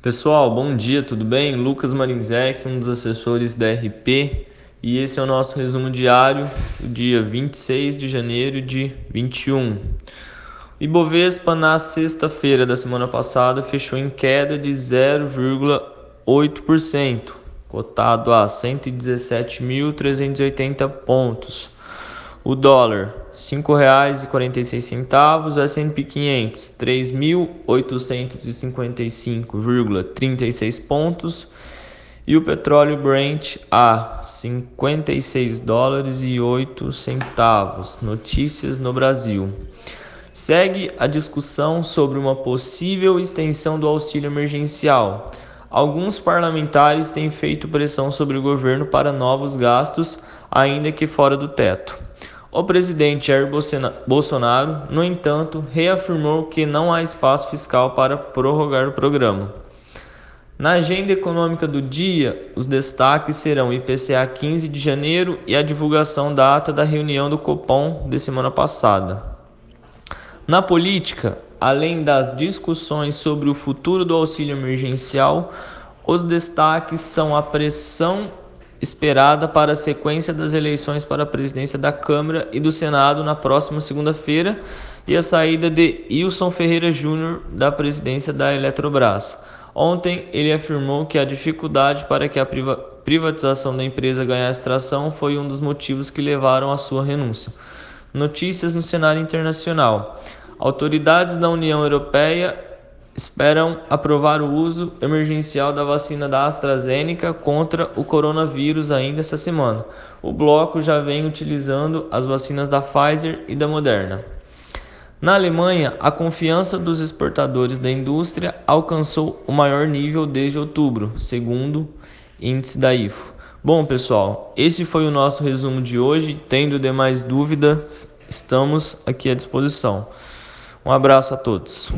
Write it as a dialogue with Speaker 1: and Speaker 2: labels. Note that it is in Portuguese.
Speaker 1: Pessoal, bom dia, tudo bem? Lucas Marinzec, um dos assessores da RP, e esse é o nosso resumo diário do dia 26 de janeiro de 21. O Ibovespa na sexta-feira da semana passada fechou em queda de 0,8%, cotado a 117.380 pontos. O dólar, R$ 5,46, o S&P 500, 3.855,36 pontos e o petróleo Brent a 56 dólares e 8 centavos. Notícias no Brasil. Segue a discussão sobre uma possível extensão do auxílio emergencial. Alguns parlamentares têm feito pressão sobre o governo para novos gastos, ainda que fora do teto. O presidente Jair Bolsonaro, no entanto, reafirmou que não há espaço fiscal para prorrogar o programa. Na agenda econômica do dia, os destaques serão IPCA 15 de janeiro e a divulgação da ata da reunião do Copom de semana passada. Na política, além das discussões sobre o futuro do auxílio emergencial, os destaques são a pressão esperada para a sequência das eleições para a presidência da Câmara e do Senado na próxima segunda-feira e a saída de Wilson Ferreira Júnior da presidência da Eletrobras. Ontem ele afirmou que a dificuldade para que a privatização da empresa ganhasse tração foi um dos motivos que levaram à sua renúncia. Notícias no cenário internacional. Autoridades da União Europeia esperam aprovar o uso emergencial da vacina da AstraZeneca contra o coronavírus ainda essa semana. O bloco já vem utilizando as vacinas da Pfizer e da Moderna. Na Alemanha, a confiança dos exportadores da indústria alcançou o maior nível desde outubro, segundo índice da IFO. Bom, pessoal, esse foi o nosso resumo de hoje. Tendo demais dúvidas, estamos aqui à disposição. Um abraço a todos.